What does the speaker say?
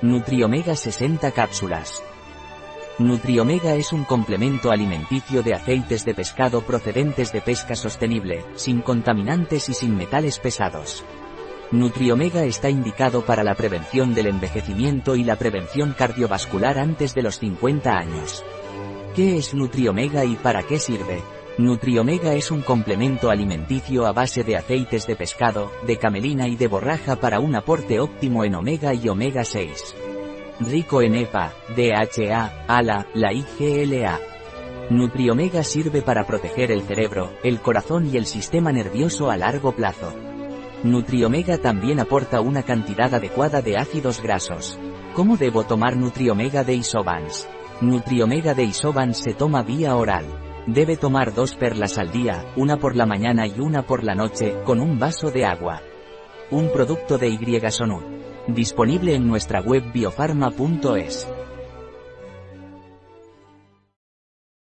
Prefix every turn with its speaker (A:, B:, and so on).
A: Nutriomega 60 cápsulas. Nutriomega es un complemento alimenticio de aceites de pescado procedentes de pesca sostenible, sin contaminantes y sin metales pesados. Nutriomega está indicado para la prevención del envejecimiento y la prevención cardiovascular antes de los 50 años. ¿Qué es Nutriomega y para qué sirve? Nutriomega es un complemento alimenticio a base de aceites de pescado, de camelina y de borraja para un aporte óptimo en omega y omega 6. Rico en EPA, DHA, ALA, la IGLA. Nutriomega sirve para proteger el cerebro, el corazón y el sistema nervioso a largo plazo. Nutriomega también aporta una cantidad adecuada de ácidos grasos. ¿Cómo debo tomar Nutriomega de Isobans? Nutriomega de Isobans se toma vía oral. Debe tomar dos perlas al día, una por la mañana y una por la noche, con un vaso de agua. Un producto de Y Disponible en nuestra web biofarma.es.